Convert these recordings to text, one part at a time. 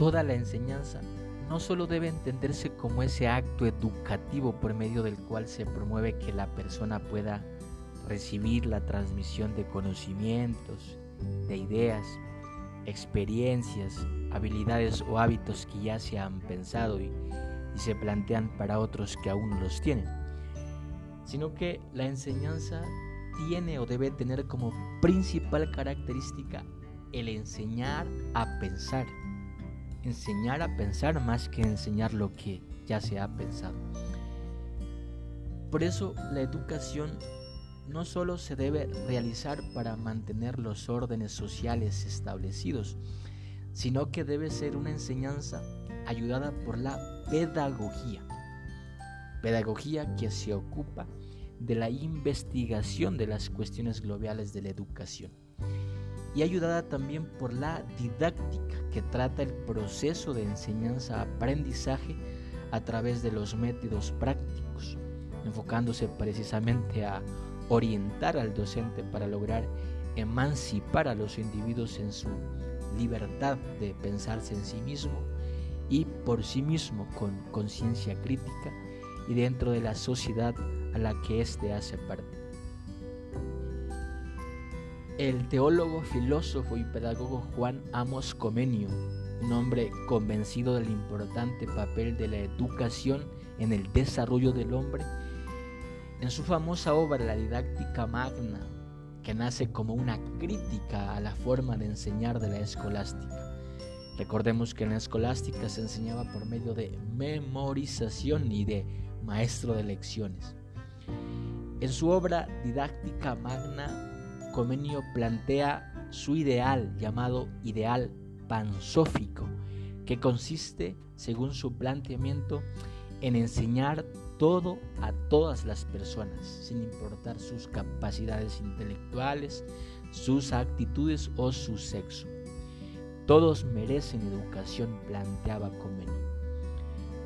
toda la enseñanza no solo debe entenderse como ese acto educativo por medio del cual se promueve que la persona pueda recibir la transmisión de conocimientos, de ideas, experiencias, habilidades o hábitos que ya se han pensado y, se plantean para otros que aún no los tienen, sino que la enseñanza tiene o debe tener como principal característica el enseñar a pensar enseñar a pensar más que enseñar lo que ya se ha pensado. Por eso la educación no solo se debe realizar para mantener los órdenes sociales establecidos, sino que debe ser una enseñanza ayudada por la pedagogía. Pedagogía que se ocupa de la investigación de las cuestiones globales de la educación y ayudada también por la didáctica que trata el proceso de enseñanza-aprendizaje a través de los métodos prácticos, enfocándose precisamente a orientar al docente para lograr emancipar a los individuos en su libertad de pensarse en sí mismo y por sí mismo con conciencia crítica y dentro de la sociedad a la que éste hace parte. El teólogo, filósofo y pedagogo Juan Amos Comenio, un hombre convencido del importante papel de la educación en el desarrollo del hombre, en su famosa obra La didáctica magna, que nace como una crítica a la forma de enseñar de la escolástica. Recordemos que en la escolástica se enseñaba por medio de memorización y de maestro de lecciones. En su obra Didáctica Magna Comenio plantea su ideal llamado ideal pansófico, que consiste, según su planteamiento, en enseñar todo a todas las personas, sin importar sus capacidades intelectuales, sus actitudes o su sexo. Todos merecen educación, planteaba Comenio.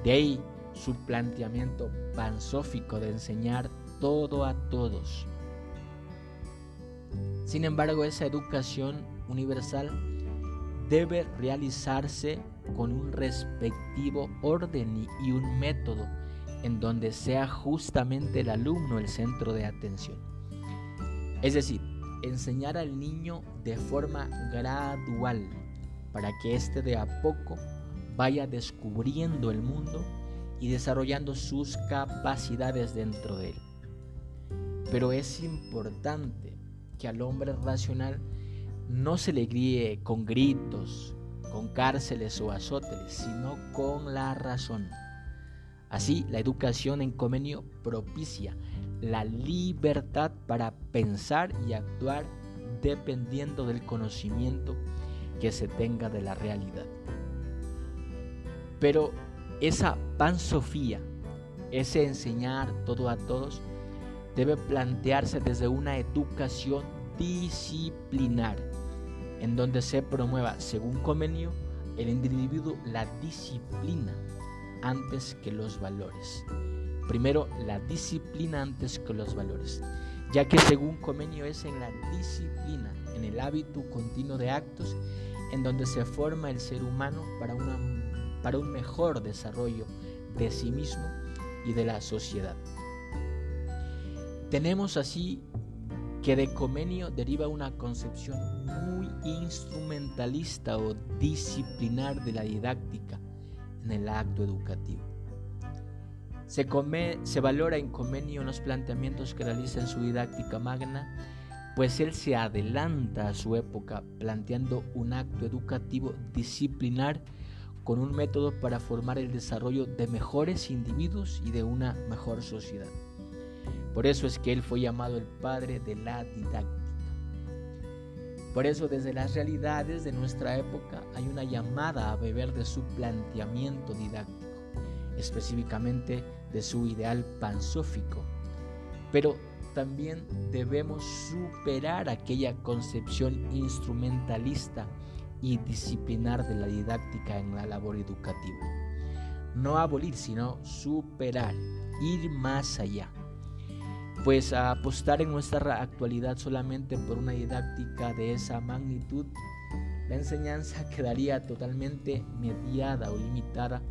De ahí su planteamiento pansófico de enseñar todo a todos, sin embargo, esa educación universal debe realizarse con un respectivo orden y un método en donde sea justamente el alumno el centro de atención. Es decir, enseñar al niño de forma gradual para que éste de a poco vaya descubriendo el mundo y desarrollando sus capacidades dentro de él. Pero es importante al hombre racional no se le guíe con gritos, con cárceles o azotes, sino con la razón. Así, la educación en convenio propicia la libertad para pensar y actuar dependiendo del conocimiento que se tenga de la realidad. Pero esa pansofía, ese enseñar todo a todos, debe plantearse desde una educación disciplinar, en donde se promueva, según convenio, el individuo la disciplina antes que los valores. Primero, la disciplina antes que los valores, ya que según convenio es en la disciplina, en el hábito continuo de actos, en donde se forma el ser humano para, para un mejor desarrollo de sí mismo y de la sociedad. Tenemos así que de comenio deriva una concepción muy instrumentalista o disciplinar de la didáctica en el acto educativo. Se, valora en comenio los planteamientos que realiza en su didáctica magna, pues él se adelanta a su época planteando un acto educativo disciplinar con un método para formar el desarrollo de mejores individuos y de una mejor sociedad. Por eso es que él fue llamado el padre de la didáctica. Por eso desde las realidades de nuestra época hay una llamada a beber de su planteamiento didáctico, específicamente de su ideal pansófico. Pero también debemos superar aquella concepción instrumentalista y disciplinar de la didáctica en la labor educativa. No abolir, sino superar, ir más allá pues a apostar en nuestra actualidad solamente por una didáctica de esa magnitud la enseñanza quedaría totalmente mediada o limitada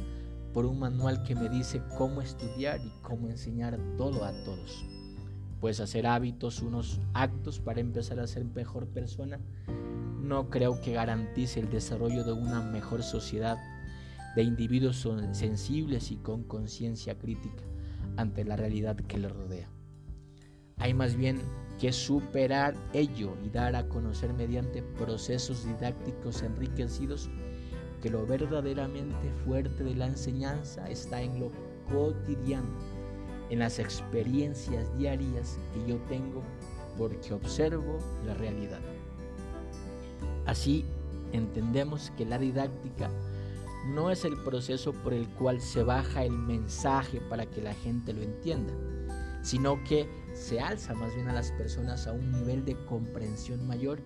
por un manual que me dice cómo estudiar y cómo enseñar todo a todos. Pues hacer hábitos, unos actos para empezar a ser mejor persona, no creo que garantice el desarrollo de una mejor sociedad de individuos sensibles y con conciencia crítica ante la realidad que les rodea. Hay más bien que superar ello y dar a conocer mediante procesos didácticos enriquecidos que lo verdaderamente fuerte de la enseñanza está en lo cotidiano, en las experiencias diarias que yo tengo porque observo la realidad. Así entendemos que la didáctica no es el proceso por el cual se baja el mensaje para que la gente lo entienda, sino que se alza más bien a las personas a un nivel de comprensión mayor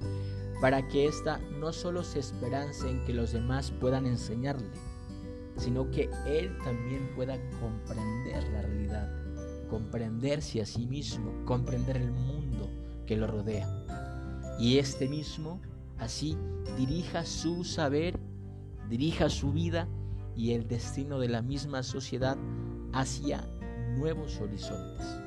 para que ésta no solo se esperance en que los demás puedan enseñarle, sino que él también pueda comprender la realidad, comprenderse a sí mismo, comprender el mundo que lo rodea. Y este mismo así dirija su saber dirija su vida y el destino de la misma sociedad hacia nuevos horizontes.